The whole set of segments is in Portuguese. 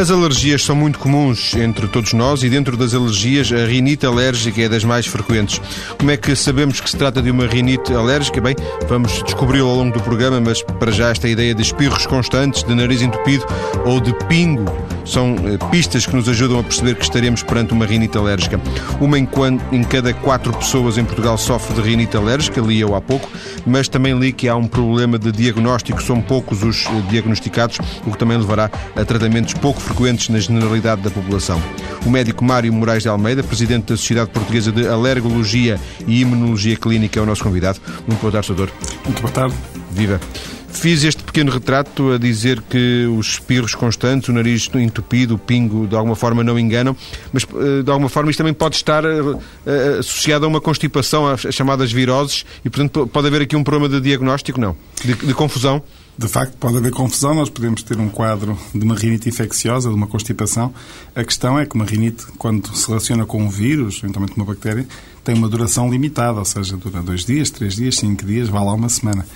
As alergias são muito comuns entre todos nós e dentro das alergias a rinite alérgica é das mais frequentes. Como é que sabemos que se trata de uma rinite alérgica? Bem, vamos descobri-lo ao longo do programa, mas para já esta ideia de espirros constantes, de nariz entupido ou de pingo são eh, pistas que nos ajudam a perceber que estaremos perante uma rinite alérgica. Uma em, quando, em cada quatro pessoas em Portugal sofre de rinite alérgica, li eu há pouco, mas também li que há um problema de diagnóstico, são poucos os eh, diagnosticados, o que também levará a tratamentos pouco frequentes na generalidade da população. O médico Mário Moraes de Almeida, presidente da Sociedade Portuguesa de Alergologia e Imunologia Clínica, é o nosso convidado. Muito boa tarde, doutor. Muito boa tarde. Viva. Fiz este pequeno retrato a dizer que os espirros constantes, o nariz entupido, o pingo, de alguma forma não enganam, mas eh, de alguma forma isto também pode estar eh, associado a uma constipação, as chamadas viroses, e portanto pode haver aqui um problema de diagnóstico, não? De, de confusão? De facto, pode haver confusão. Nós podemos ter um quadro de uma rinite infecciosa, de uma constipação. A questão é que uma rinite, quando se relaciona com um vírus, eventualmente uma bactéria, tem uma duração limitada, ou seja, dura dois dias, três dias, cinco dias, vai lá uma semana.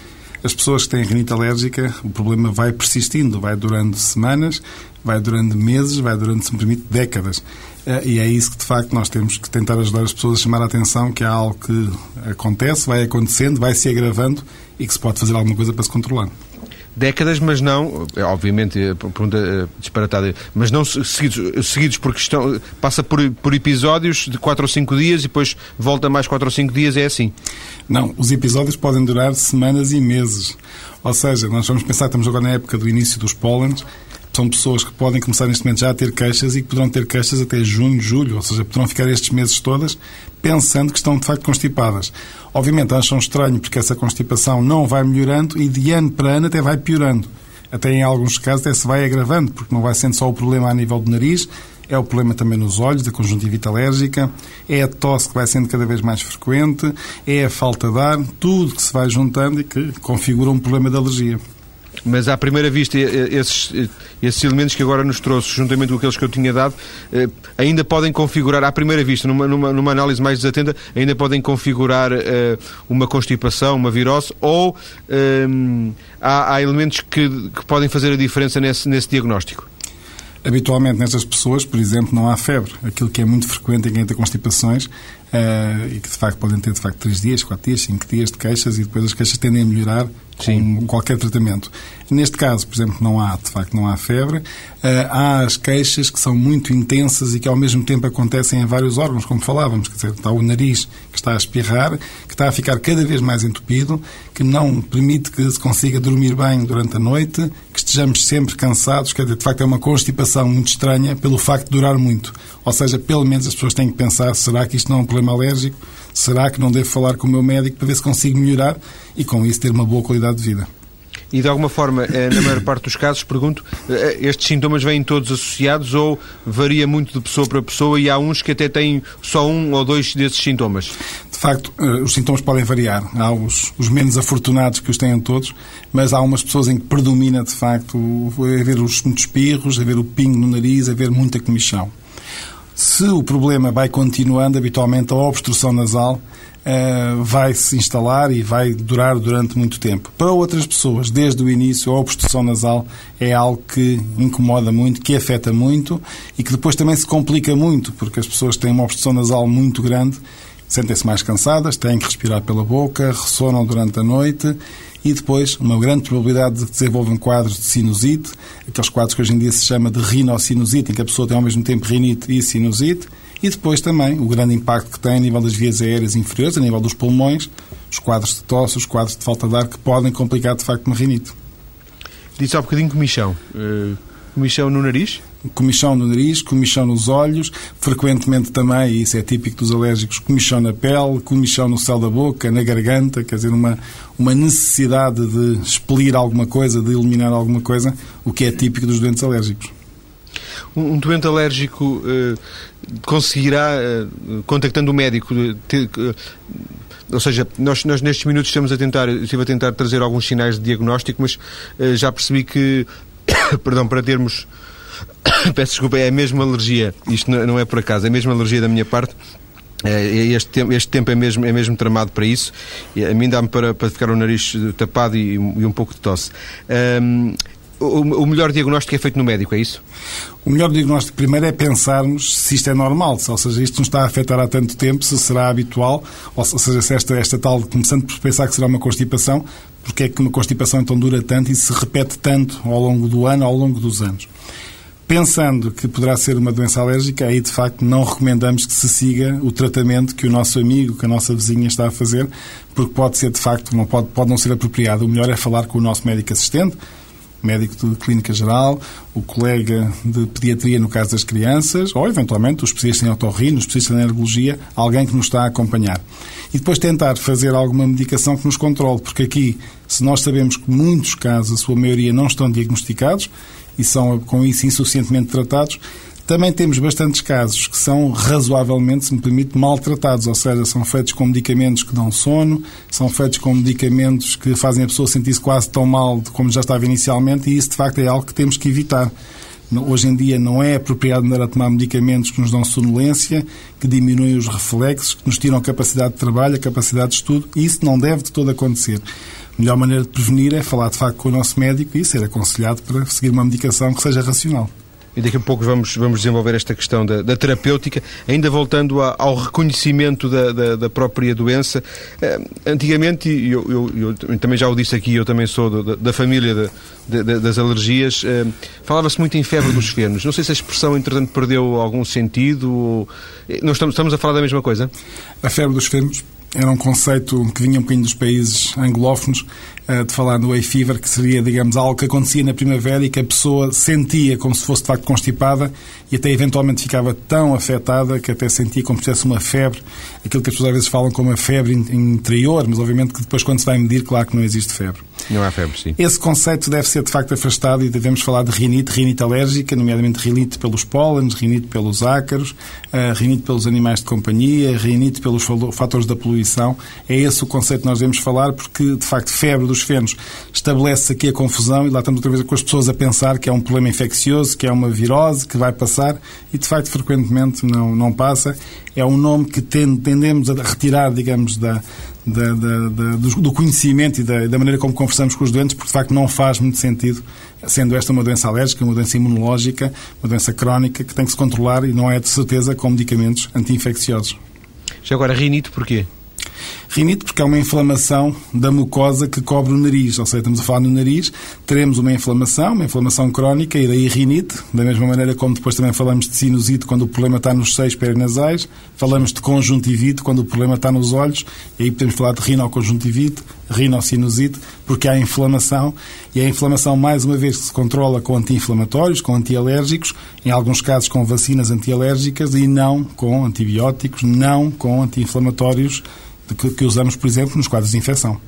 As pessoas que têm rinite alérgica, o problema vai persistindo, vai durando semanas, vai durando meses, vai durando, se me permite, décadas. Eh, e é isso que, de facto, nós temos que tentar ajudar as pessoas a chamar a atenção que há algo que acontece, vai acontecendo, vai se agravando e que se pode fazer alguma coisa para se controlar décadas, mas não, é, obviamente, é, pergunta é, disparatada, mas não seguidos, seguidos porque estão, passa por, por episódios de 4 ou 5 dias e depois volta mais 4 ou 5 dias, é assim? Não, os episódios podem durar semanas e meses. Ou seja, nós vamos pensar, estamos agora na época do início dos pólenes, são pessoas que podem começar neste momento já a ter queixas e que poderão ter queixas até junho, julho, ou seja, poderão ficar estes meses todas pensando que estão de facto constipadas. Obviamente acham estranho porque essa constipação não vai melhorando e de ano para ano até vai piorando. Até em alguns casos até se vai agravando, porque não vai sendo só o problema a nível do nariz, é o problema também nos olhos, da conjuntivite alérgica, é a tosse que vai sendo cada vez mais frequente, é a falta de ar, tudo que se vai juntando e que configura um problema de alergia. Mas à primeira vista, esses, esses elementos que agora nos trouxe, juntamente com aqueles que eu tinha dado, eh, ainda podem configurar, à primeira vista, numa, numa, numa análise mais desatenta, ainda podem configurar uh, uma constipação, uma virose, ou um, há, há, elementos que, que podem fazer a diferença nesse, nesse diagnóstico? Habitualmente, nestas pessoas, por exemplo, não há febre. Aquilo que é muito frequente em quem tem constipações uh, e que, de facto, podem ter, de facto, 3 dias, 4 dias, 5 dias de queixas e depois as queixas tendem a melhorar Sim. com qualquer tratamento. Neste caso, por exemplo, não há, de facto, não há febre. Uh, há as queixas que são muito intensas e que ao mesmo tempo acontecem em vários órgãos, como falávamos. Quer dizer, está o nariz que está a espirrar, que está a ficar cada vez mais entupido, que não permite que se consiga dormir bem durante a noite, que estejamos sempre cansados. Quer dizer, de facto, é uma constipação muito estranha pelo facto de durar muito. Ou seja, pelo menos as pessoas têm que pensar: será que isto não é um problema alérgico? Será que não devo falar com o meu médico para ver se consigo melhorar e com isso ter uma boa qualidade de vida? E de alguma forma, eh, na maior parte dos casos, pergunto, eh, estes sintomas vêm todos associados ou varia muito de pessoa para pessoa e há uns que até têm só um ou dois desses sintomas? De facto, eh, os sintomas podem variar. Há os, os menos afortunados que os têm todos, mas há umas pessoas em que predomina, de facto, haver os muitos espirros, haver o pingo no nariz, haver muita comichão. Se o problema vai continuando, habitualmente a obstrução nasal uh, vai se instalar e vai durar durante muito tempo. Para outras pessoas, desde o início, a obstrução nasal é algo que incomoda muito, que afeta muito e que depois também se complica muito, porque as pessoas têm uma obstrução nasal muito grande, sentem-se mais cansadas, têm que respirar pela boca, ressonam durante a noite e depois uma grande probabilidade de desenvolver quadros de sinusite, aqueles quadros que hoje em dia se chama de rinocinusite, em que a pessoa tem ao mesmo tempo rinite e sinusite, e depois também o grande impacto que tem a nível das vias aéreas inferiores, a nível dos pulmões, os quadros de tosse, os quadros de falta de ar, que podem complicar de facto uma rinite. Disse há um bocadinho comichão. Uh, comichão no nariz? comichão no nariz, comichão nos olhos, frequentemente também, e isso é típico dos alérgicos, comichão na pele, comichão no céu da boca, na garganta, quer dizer, uma, uma necessidade de expelir alguma coisa, de eliminar alguma coisa, o que é típico dos doentes alérgicos. Um, doente alérgico uh, conseguirá, uh, contactando o médico, ter, uh, ou seja, nós, nós nestes minutos estamos a tentar, estive a tentar trazer alguns sinais de diagnóstico, mas já percebi que, perdão, para termos Peço desculpa, é a mesma alergia. Isto não é por acaso, é a mesma alergia da minha parte. Este tempo, este tempo é, mesmo, é mesmo tramado para isso. A mim dá-me para, para ficar o nariz tapado e, e um pouco de tosse. Um, o melhor diagnóstico é feito no médico, é isso? O melhor diagnóstico primeiro é pensarmos se isto é normal, ou seja, isto nos está a afetar há tanto tempo, se será habitual, ou seja, se esta, esta tal, começando por pensar que será uma constipação, porque é que uma constipação então dura tanto e se repete tanto ao longo do ano, ao longo dos anos. Pensando que poderá ser uma doença alérgica, aí de facto não recomendamos que se siga o tratamento que o nosso amigo, que a nossa vizinha está a fazer, porque pode ser de facto, não pode, pode não ser apropriado. O melhor é falar com o nosso médico assistente, médico de clínica geral, o colega de pediatria no caso das crianças, ou eventualmente o especialista em otorrino, o especialista em alergologia, alguém que nos está a acompanhar. E depois tentar fazer alguma medicação que nos controle, porque aqui, se nós sabemos que muitos casos, a sua maioria, não estão diagnosticados, e são com isso insuficientemente tratados. Também temos bastantes casos que são razoavelmente, se me permite, maltratados, ou seja, são feitos com medicamentos que dão sono, são feitos com medicamentos que fazem a pessoa sentir-se quase tão mal como já estava inicialmente, e isso de facto é algo que temos que evitar. Hoje em dia não é apropriado andar a tomar medicamentos que nos dão sonolência, que diminuem os reflexos, que nos tiram a capacidade de trabalho, a capacidade de estudo, e isso não deve de todo acontecer. A melhor maneira de prevenir é falar de facto com o nosso médico e ser aconselhado para seguir uma medicação que seja racional. E daqui a pouco vamos, vamos desenvolver esta questão da, da terapêutica, ainda voltando a, ao reconhecimento da, da, da, própria doença. Eh, antigamente, e eu, eu, eu, também já o disse aqui, eu também sou da, da família das alergias, eh, falava-se muito em febre dos fêmeos. Não sei se a expressão, entretanto, perdeu algum sentido. Ou... Eh, estamos, estamos a falar da mesma coisa? A febre dos fêmeos era um conceito que vinha um bocadinho dos países anglófonos, eh, de falar no hay fever, que seria, digamos, algo que acontecia na primavera e que a pessoa sentia como se fosse de facto constipada e até eventualmente ficava tão afetada que até sentia como se tivesse uma febre, aquilo que as pessoas às vezes falam como a febre interior, mas obviamente que depois quando se vai medir, claro que não existe febre. Não há febre, sim. Esse conceito deve ser de facto afastado e devemos falar de rinite, rinite alérgica, nomeadamente rinite pelos pólenes, rinite pelos ácaros, eh, rinite pelos animais de companhia, rinite pelos fatores da poluição. É esse o conceito que nós devemos falar porque, de facto, febre dos fenos estabelece aqui a confusão e lá estamos outra vez com as pessoas a pensar que é um problema infeccioso, que é uma virose, que vai passar e, de facto, frequentemente não, não passa. É um nome que tendemos a retirar, digamos, da, da, da, do conhecimento e da, da, maneira como conversamos com os doentes, porque de facto não faz muito sentido, sendo esta uma doença alérgica, uma doença imunológica, uma doença crónica que tem que se controlar e não é de certeza com medicamentos anti-infecciosos. Já agora, rinite porquê? Rinite porque é uma inflamação da mucosa que cobre o nariz, ou seja, estamos a falar no nariz, teremos uma inflamação, uma inflamação crónica e daí rinite, da mesma maneira como depois também falamos de sinusite quando o problema está nos seios perinasais, falamos de conjuntivite quando o problema está nos olhos, e aí podemos falar de rinoconjuntivite, rinocinusite, porque há inflamação e a inflamação, mais uma vez, se controla com anti-inflamatórios, com antialérgicos, em alguns casos com vacinas antialérgicas e não com antibióticos, não com anti-inflamatórios que, que usamos, por exemplo, nos quadros de infecção.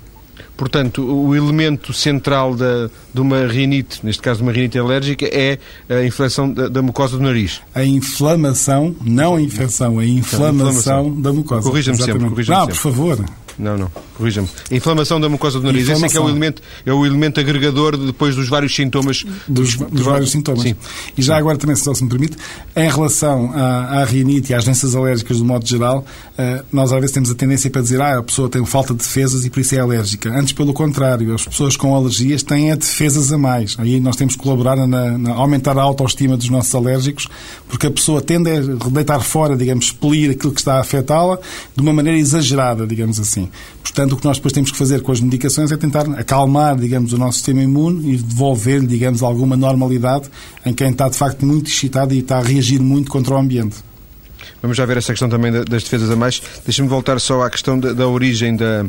Portanto, o elemento central da, de uma rinite, neste caso de uma rinite alérgica, é a inflamação da, da mucosa do nariz. A inflamação, não a infecção, a inflamação, inflamação. da mucosa. Corrija-me sempre. Corrija não, sempre. por favor. Não, não, corrija-me. A inflamação da mucosa do nariz, esse é que é o elemento, é o elemento agregador depois dos vários sintomas. Dos, dos, dos vários sintomas. Sim. E já agora também, se me permite, em relação à, à rinite e às doenças alérgicas do modo geral, uh, nós às vezes temos a tendência para dizer ah, a pessoa tem falta de defesas e por isso é alérgica. Antes, pelo contrário, as pessoas com alergias têm a defesas a mais. Aí nós temos que colaborar na, na aumentar a autoestima dos nossos alérgicos, porque a pessoa tende a deitar fora, digamos, expelir aquilo que está a afetá-la de uma maneira exagerada, digamos assim. Portanto, o que nós depois temos que fazer com as medicações é tentar acalmar, digamos, o nosso sistema imune e devolver-lhe, digamos, alguma normalidade em quem está, de facto, muito excitado e está a reagir muito contra o ambiente. Vamos já ver essa questão também das defesas a mais. Deixa-me voltar só à questão da, da origem da,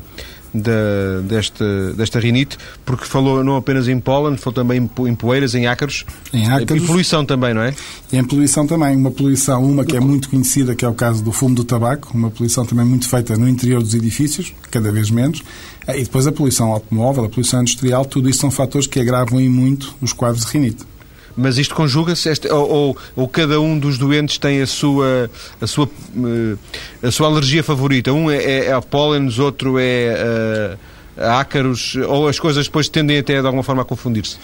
da, desta, desta rinite, porque falou não apenas em pólen, falou também em poeiras, em ácaros. Em ácaros. E poluição também, não é? E em poluição também. Uma poluição, uma que é muito conhecida, que é o caso do fumo do tabaco, uma poluição também muito feita no interior dos edifícios, cada vez menos. E depois a poluição automóvel, a poluição industrial, tudo isso são fatores que agravam em muito os quadros de rinite. Mas isto conjuga-se, ou, ou, ou, cada um dos doentes tem a sua, a sua, eh, a sua alergia favorita? Um é, é, é a pólenes, outro é a, a ácaros, ou as coisas depois tendem até de alguma forma a confundir-se?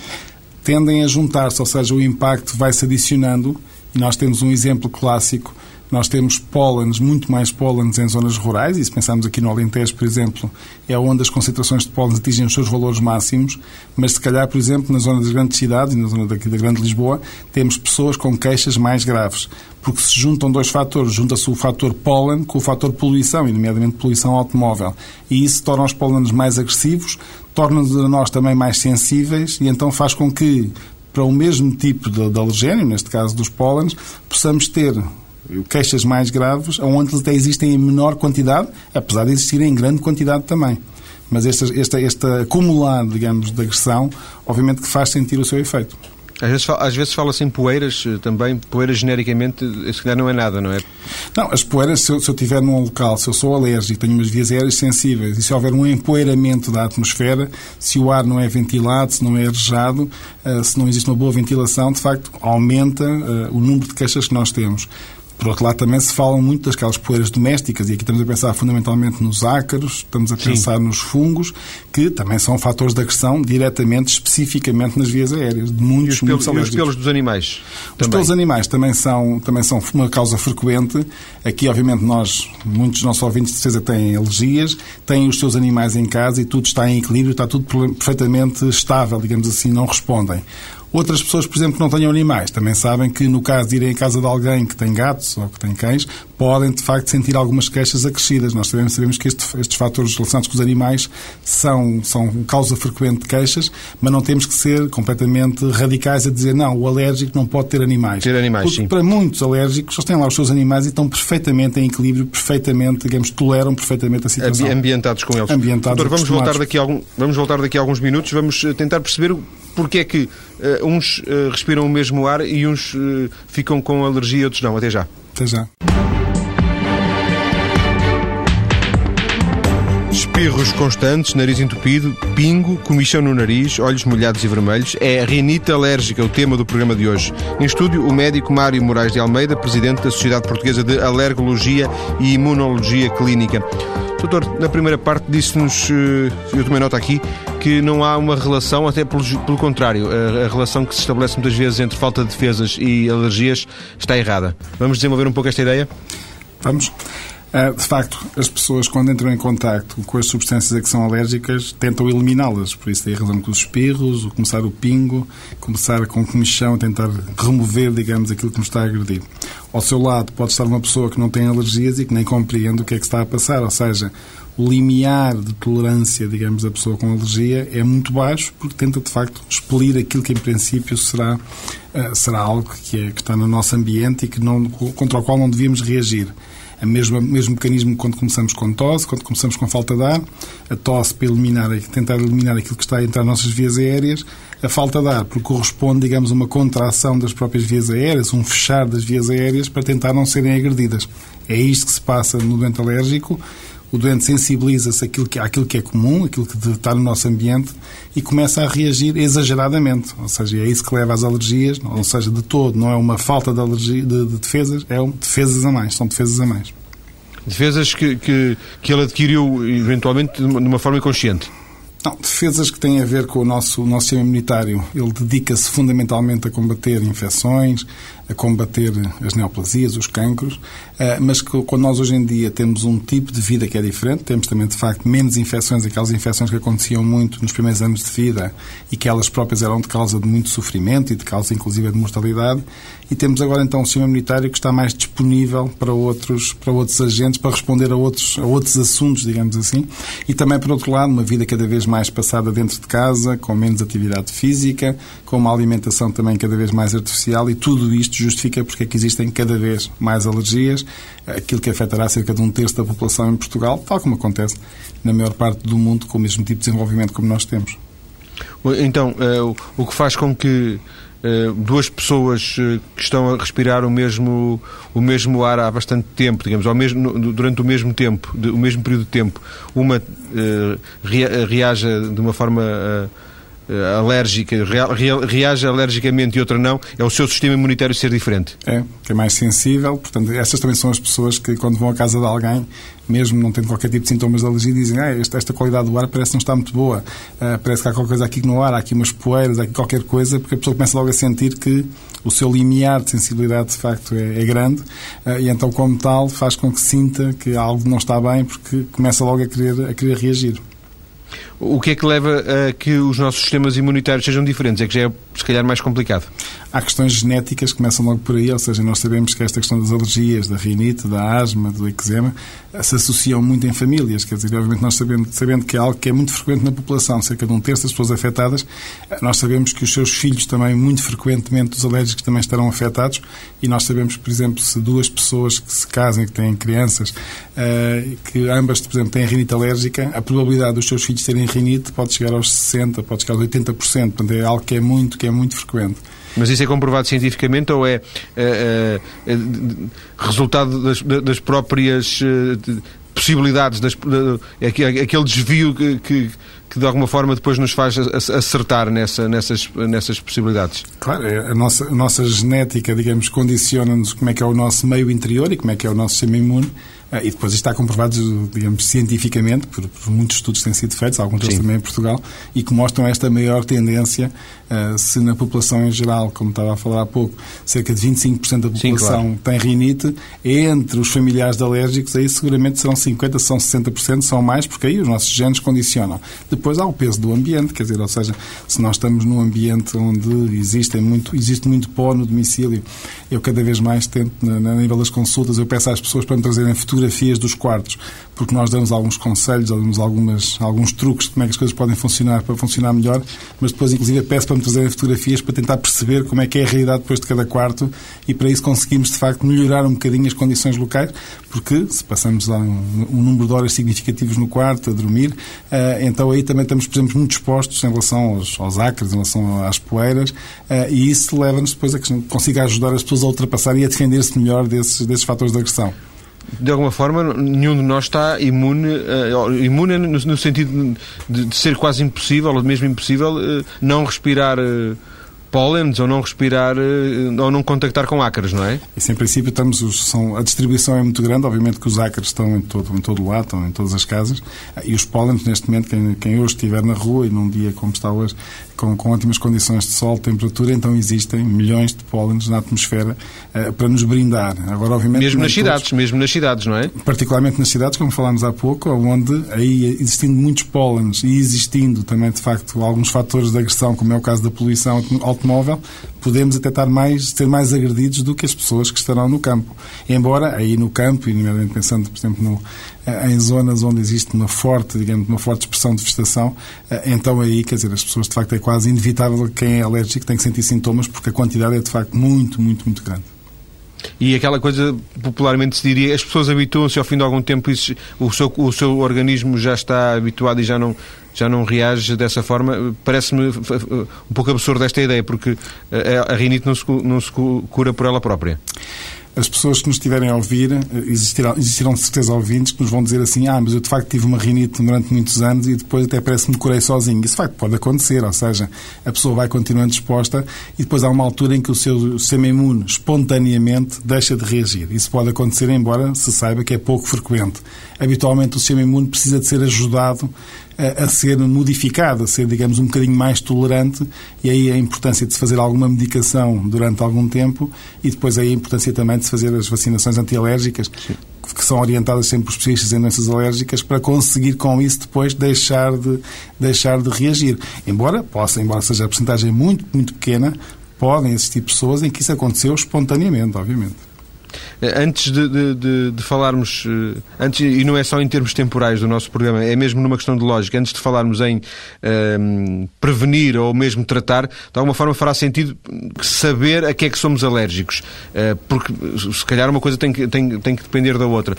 Tendem a juntar-se, ou seja, o impacto vai-se adicionando. E nós temos um exemplo clássico Nós temos pólenes, muito mais pólenes em zonas rurais, e se pensarmos aqui no Alentejo, por exemplo, é onde as concentrações de pólenes atingem os seus valores máximos, mas se calhar, por exemplo, na zona das grandes cidades e na zona daqui da Grande Lisboa, temos pessoas com queixas mais graves porque se juntam dois fatores. Junta-se o fator pólen com o fator poluição, e nomeadamente poluição automóvel. E isso torna os pólenes mais agressivos, torna-nos a nós também mais sensíveis e então faz com que, para o mesmo tipo de, de alergénio, neste caso dos pólenes, possamos ter queixas mais graves, onde até existem em menor quantidade, apesar de existirem em grande quantidade também. Mas este, este, este acumulado, digamos, de agressão, obviamente que faz sentir o seu efeito. Às vezes, às vezes fala-se em poeiras eh, também, poeiras genericamente, se calhar não é nada, não é? Não, as poeiras, se eu, se eu estiver num local, se eu sou alérgico, tenho umas vias aéreas sensíveis, e se houver um empoeiramento da atmosfera, se o ar não é ventilado, se não é arejado, uh, se não existe uma boa ventilação, de facto, aumenta o número de queixas que nós temos. Por outro lado, também se falam muito daquelas poeiras domésticas, e aqui estamos a pensar fundamentalmente nos ácaros, estamos a pensar Sim. nos fungos, que também são fatores de agressão diretamente, especificamente nas vias aéreas, de muitos, e os, pelos, e os pelos dos animais? Os também. pelos animais também são, também são uma causa frequente. Aqui, obviamente, nós, muitos dos nossos ouvintes de certeza têm alergias, têm os seus animais em casa e tudo está em equilíbrio, está tudo perfeitamente estável, digamos assim, não respondem. Outras pessoas, por exemplo, que não tenham animais, também sabem que no caso de irem em casa de alguém que tem gatos ou que tem cães, podem de facto sentir algumas queixas acrescidas. Nós sabemos, sabemos que este, estes fatores relacionados com os animais são, são causa frequente de queixas, mas não temos que ser completamente radicais a dizer não, o alérgico não pode ter animais. Ter animais, Porque sim. para muitos alérgicos, eles têm lá os seus animais e estão perfeitamente em equilíbrio, perfeitamente, digamos, toleram perfeitamente a situação. Ambientados com eles. Ambientados Doutor, vamos voltar, daqui a algum, vamos voltar daqui a alguns minutos, vamos eh, tentar perceber porque é que uh, uns uh, respiram o mesmo ar e uns uh, ficam com alergia e outros não. Até já. Até já. Espirros constantes, nariz entupido, pingo, comichão no nariz, olhos molhados e vermelhos. É rinite alérgica o tema do programa de hoje. Em estúdio, o médico Mário Moraes de Almeida, presidente da Sociedade Portuguesa de Alergologia e Imunologia Clínica. Doutor, na primeira parte disse-nos, eu tomei nota aqui, que não há uma relação, até pelo, pelo contrário, a, a, relação que se estabelece muitas vezes entre falta de defesas e alergias está errada. Vamos desenvolver um pouco esta ideia? Vamos. Uh, de facto, as pessoas, quando entram em contacto com as substâncias a que são alérgicas, tentam eliminá-las. Por isso, tem razão com os espirros, o começar o pingo, começar com comichão, tentar remover, digamos, aquilo que nos está a agredir. Ao seu lado, pode estar uma pessoa que não tem alergias e que nem compreende o que é que está a passar. Ou seja, o limiar de tolerância, digamos, da pessoa com alergia é muito baixo porque tenta, de facto, expelir aquilo que, em princípio, será, uh, será algo que, é, que está no nosso ambiente e que não, contra o qual não devíamos reagir. O mesmo, mesmo mecanismo quando começamos com tosse, quando começamos com falta de ar, a tosse para eliminar, tentar eliminar aquilo que está a entrar nas nossas vias aéreas, a falta de ar, porque corresponde, digamos, a uma contração das próprias vias aéreas, um fechar das vias aéreas para tentar não serem agredidas. É isto que se passa no doente alérgico o doente sensibiliza-se àquilo que, àquilo que é comum, aquilo que está no nosso ambiente e começa a reagir exageradamente. Ou seja, é isso que leva às alergias, ou seja, de todo, não é uma falta de, alergia, de, de defesas, é um, defesas a mais, são defesas a mais. Defesas que, que, que ele adquiriu eventualmente de uma forma inconsciente. Não, defesas que têm a ver com o nosso, o nosso sistema imunitário. Ele dedica-se fundamentalmente a combater infecções, a combater as neoplasias, os cancros, eh, mas que quando nós hoje em dia temos um tipo de vida que é diferente, temos também de facto menos infecções, aquelas infecções que aconteciam muito nos primeiros anos de vida e que elas próprias eram de causa de muito sofrimento e de causa inclusive de mortalidade, e temos agora então um sistema imunitário que está mais disponível para outros, para outros agentes, para responder a outros, a outros assuntos, digamos assim, e também por outro lado, uma vida cada vez mais passada dentro de casa, com menos atividade física, com uma alimentação também cada vez mais artificial e tudo isto justifica porque é que existem cada vez mais alergias, aquilo que afetará cerca de um terço da população em Portugal, tal como acontece na maior parte do mundo com o mesmo tipo de desenvolvimento como nós temos. Então, eh, o que faz com que eh, duas pessoas eh, que estão a respirar o mesmo, o mesmo ar há bastante tempo, digamos, ao mesmo, durante o mesmo tempo, o mesmo período de tempo, uma reaja de uma forma alérgica, reage alergicamente e outra não, é o seu sistema imunitário ser diferente. É, que é mais sensível. Portanto, essas também são as pessoas que, quando vão à casa de alguém, mesmo não tendo qualquer tipo de sintomas de alergia, dizem ah, esta, esta qualidade do ar parece que não está muito boa, uh, parece que há qualquer coisa aqui no ar, há aqui umas poeiras, há aqui qualquer coisa, porque a pessoa começa logo a sentir que o seu limiar de sensibilidade de facto é, é grande uh, e então, como tal, faz com que sinta que algo não está bem porque começa logo a querer, a querer reagir. O que é que leva a que os nossos sistemas imunitários sejam diferentes? É que já é, se calhar, mais complicado. Há questões genéticas que começam logo por aí, ou seja, nós sabemos que esta questão das alergias, da rinite, da asma, do eczema, se associam muito em famílias. Quer dizer, obviamente, nós sabendo, sabendo que é algo que é muito frequente na população, cerca de um terço das pessoas afetadas, nós sabemos que os seus filhos também, muito frequentemente, os alérgicos também estarão afetados. E nós sabemos por exemplo, se duas pessoas que se casem, que têm crianças, eh, que ambas, por exemplo, têm rinite alérgica, a probabilidade dos seus filhos terem rinite pode chegar aos 60%, pode chegar aos 80%. Portanto, é algo que é muito, que é muito frequente. Mas isso é comprovado cientificamente ou é, é, é, é resultado das, das próprias eh, possibilidades, das, é aquele desvio que, que, que, de alguma forma depois nos faz acertar nessa, nessas, nessas possibilidades? Claro, é, a nossa, a nossa genética, digamos, condiciona-nos como é que é o nosso meio interior e como é que é o nosso sistema imune ah, e depois isto está comprovado, digamos, cientificamente, por, por, muitos estudos que têm sido feitos, alguns deles também em Portugal, e que mostram esta maior tendência, uh, se na população em geral, como estava a falar há pouco, cerca de 25% da população Sim, claro. tem rinite, entre os familiares de alérgicos, aí seguramente serão 50%, são 60%, são mais, porque aí os nossos genes condicionam. Depois há o peso do ambiente, quer dizer, ou seja, se nós estamos num ambiente onde existem muito, existe muito pó no domicílio, eu cada vez mais tento, na, na nível das consultas, eu peço às pessoas para me trazerem fotografias dos quartos, porque nós damos alguns conselhos, damos algumas, alguns truques de como é que as coisas podem funcionar para funcionar melhor, mas depois, inclusive, peço para me trazerem fotografias para tentar perceber como é que é a realidade depois de cada quarto e para isso conseguimos, de facto, melhorar um bocadinho as condições locais, porque se passamos um, um número de horas significativos no quarto, a dormir, uh, então aí também estamos, por exemplo, muito expostos em relação aos, aos acres, em relação às poeiras, uh, e isso leva-nos depois a que consiga ajudar as pessoas a ultrapassar e a defender-se melhor desses, desses fatores de agressão de alguma forma, nenhum de nós está imune, uh, imune no, no sentido de, de, ser quase impossível, ou mesmo impossível, uh, não respirar. Uh, pólenes ou não respirar eh, ou não contactar com ácaros, não é? Isso, em princípio, estamos, são, a distribuição é muito grande. Obviamente que os ácaros estão em todo, em todo lado, estão em todas as casas. E os pólenes, neste momento, quem, quem hoje estiver na rua e num dia como está hoje, com, com ótimas condições de sol, temperatura, então existem milhões de pólenes na atmosfera uh, para nos brindar. Agora, obviamente, mesmo nas todos, cidades, mesmo nas cidades, não é? Particularmente nas cidades, como falámos há pouco, onde aí existindo muitos pólenes e existindo também, de facto, alguns fatores de agressão, como é o caso da poluição automóvel, podemos até estar mais, ser mais agredidos do que as pessoas que estarão no campo. Embora aí no campo, e nomeadamente pensando, por exemplo, no, em zonas onde existe uma forte, digamos, uma forte expressão de vegetação, eh, então aí, quer dizer, as pessoas de facto é quase inevitável quem é alérgico tem que sentir sintomas porque a quantidade é de facto muito, muito, muito grande. E aquela coisa, popularmente se diria, as pessoas habituam-se ao fim de algum tempo, isso, o, seu, o seu organismo já está habituado e já não, já não reage dessa forma. Parece-me um pouco absurda esta ideia, porque a, a rinite não se, não se cura por ela própria as pessoas que nos estiverem a ouvir, existirão, existirão de certeza ouvintes que nos vão dizer assim: Ah, mas eu de facto tive uma rinite durante muitos anos e depois até parece que me curei sozinho. Isso de facto pode acontecer, ou seja, a pessoa vai continuando exposta e depois há uma altura em que o seu sistema imune espontaneamente deixa de reagir. Isso pode acontecer, embora se saiba que é pouco frequente. Habitualmente o sistema imune precisa de ser ajudado a, a, ser modificado, a ser, digamos, um bocadinho mais tolerante, e aí a importância de se fazer alguma medicação durante algum tempo e depois aí a importância também de se fazer as vacinações antialérgicas, Sim. que são orientadas sempre por especialistas em doenças alérgicas, para conseguir com isso depois deixar de, deixar de reagir. Embora possa, embora seja a porcentagem muito, muito pequena, podem existir pessoas em que isso aconteceu espontaneamente, obviamente. Eh, antes de, de, de, de, falarmos, eh, antes, e não é só em termos temporais do nosso programa, é mesmo numa questão de lógica, antes de falarmos em um, ehm, prevenir ou mesmo tratar, de alguma forma fará sentido saber a que é que somos alérgicos. Uh, porque se calhar uma coisa tem que, tem, tem que depender da outra.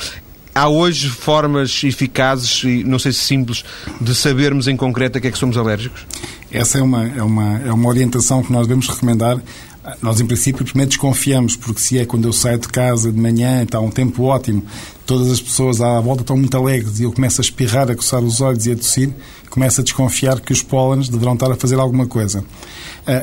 Há hoje formas eficazes e não sei se simples de sabermos em concreto a que é que somos alérgicos? Essa é uma, é uma, é uma orientação que nós devemos recomendar nós, em princípio, primeiro desconfiamos, porque se é quando eu saio de casa de manhã, está um tempo ótimo, todas as pessoas à volta estão muito alegres e eu começo a espirrar, a coçar os olhos e a tossir, começo a desconfiar que os pólenes deverão estar a fazer alguma coisa.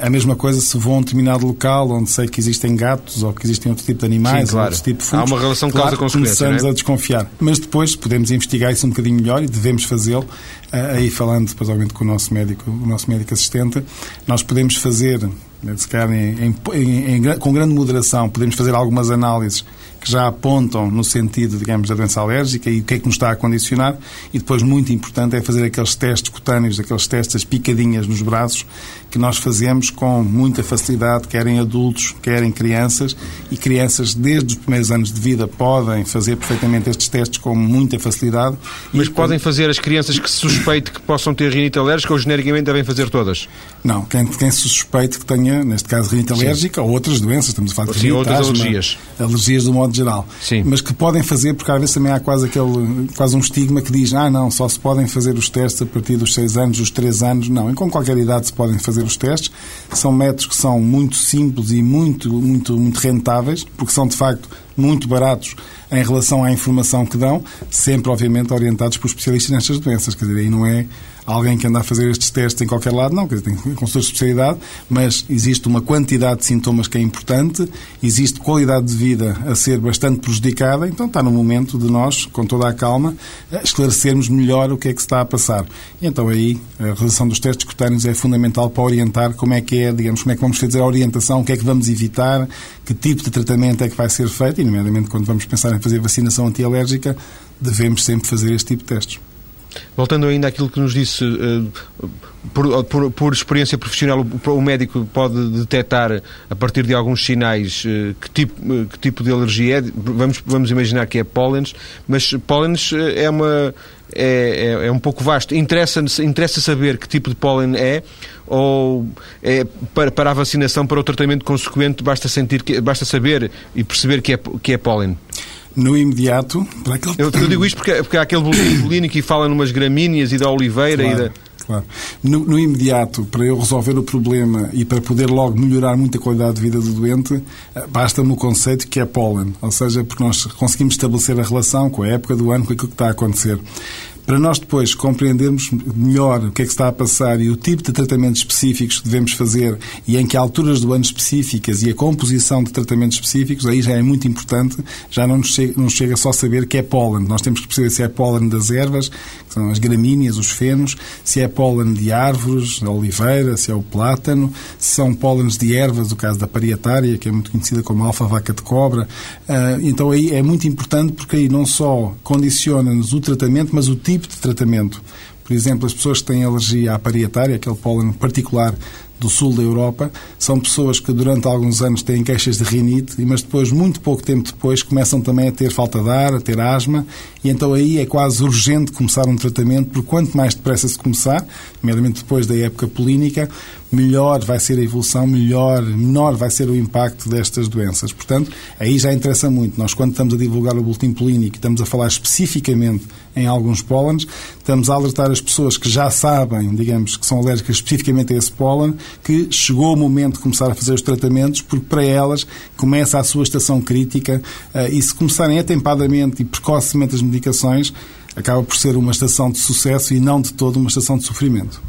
A mesma coisa se vou a um determinado local onde sei que existem gatos ou que existem outro tipo de animais, Sim, claro. outro tipo de fungos. Há uma relação claro, causa-consequência. Começamos é? a desconfiar. Mas depois podemos investigar isso um bocadinho melhor e devemos fazê-lo. Aí falando depois, obviamente, com o nosso médico, o nosso médico assistente, nós podemos fazer Se calhar, em, em, em, com grande moderação, podemos fazer algumas análises que já apontam no sentido, digamos, da doença alérgica e o que é que nos está a condicionar. E depois, muito importante, é fazer aqueles testes cutâneos, aqueles testes, as picadinhas nos braços, que nós fazemos com muita facilidade, querem adultos, querem crianças, e crianças, desde os primeiros anos de vida, podem fazer perfeitamente estes testes com muita facilidade. Mas e, podem fazer as crianças que se suspeite que possam ter rinite alérgica ou genericamente devem fazer todas? Não, quem, quem se suspeite que tenha, neste caso, rinite alérgica ou outras doenças, estamos a falar de Sim, outras alergias. Alergias do modo modo geral. Sim. Mas que podem fazer, porque às vezes também há quase, aquele, quase um estigma que diz ah, não, só se podem fazer os testes a partir dos 6 anos, dos 3 anos. Não, em com qualquer idade se podem fazer os testes. São métodos que são muito simples e muito, muito, muito rentáveis, porque são, de facto, muito baratos em relação à informação que dão, sempre, obviamente, orientados por especialistas nestas doenças. Quer dizer, aí não é alguém que anda a fazer estes testes em qualquer lado, não, quer dizer, tem consultores de especialidade, mas existe uma quantidade de sintomas que é importante, existe qualidade de vida a ser bastante prejudicada, então está no momento de nós, com toda a calma, esclarecermos melhor o que é que se está a passar. E então aí a realização dos testes cutâneos é fundamental para orientar como é que é, digamos, como é que vamos fazer a orientação, o que é que vamos evitar, que tipo de tratamento é que vai ser feito, e nomeadamente quando vamos pensar em fazer vacinação antialérgica, devemos sempre fazer este tipo de testes. Voltando ainda àquilo que nos disse, eh, por, por, por, experiência profissional, o médico pode detectar, a partir de alguns sinais, eh, que tipo, eh, que tipo de alergia é. Vamos, vamos imaginar que é pólenes, mas pólenes é, uma, é, é, é um pouco vasto. Interessa, interessa saber que tipo de pólen é ou é para, para a vacinação, para o tratamento consequente, basta, sentir que, basta saber e perceber que é, que é pólen? No imediato. Para aquele... eu, eu digo isto porque, porque há aquele boletim que fala numas gramíneas e da oliveira claro. e da. Claro. No, no, imediato, para eu resolver o problema e para poder logo melhorar muito a qualidade de vida do doente, eh, basta-me o conceito que é pólen. Ou seja, porque nós conseguimos estabelecer a relação com a época do ano, com aquilo que está a acontecer. Para nós depois compreendermos melhor o que é que está a passar e o tipo de tratamentos específicos que devemos fazer e em que alturas do ano específicas e a composição de tratamentos específicos, aí já é muito importante, já não nos chega, não chega só saber que é pólen. Nós temos que perceber se é pólen das ervas, que são as gramíneas, os fenos, se é pólen de árvores, da oliveira, se é o plátano, se são pólenes de ervas, o caso da parietária, que é muito conhecida como alfa-vaca de cobra. Ah, então aí é muito importante porque aí não só condiciona-nos o tratamento, mas o tipo tipo de tratamento. Por exemplo, as pessoas que têm alergia à parietária, aquele pólen particular do sul da Europa, são pessoas que durante alguns anos têm queixas de rinite, mas depois, muito pouco tempo depois, começam também a ter falta de ar, a ter asma, e então aí é quase urgente começar um tratamento, porque quanto mais depressa se começar, nomeadamente depois da época polínica, melhor vai ser a evolução, melhor, menor vai ser o impacto destas doenças. Portanto, aí já interessa muito. Nós, quando estamos a divulgar o boletim polínico, estamos a falar especificamente em alguns pólenes, estamos a alertar as pessoas que já sabem, digamos, que são alérgicas especificamente a esse pólen, que chegou o momento de começar a fazer os tratamentos, porque para elas começa a sua estação crítica eh, e se começarem atempadamente e precocemente as medicações, acaba por ser uma estação de sucesso e não de todo uma estação de sofrimento.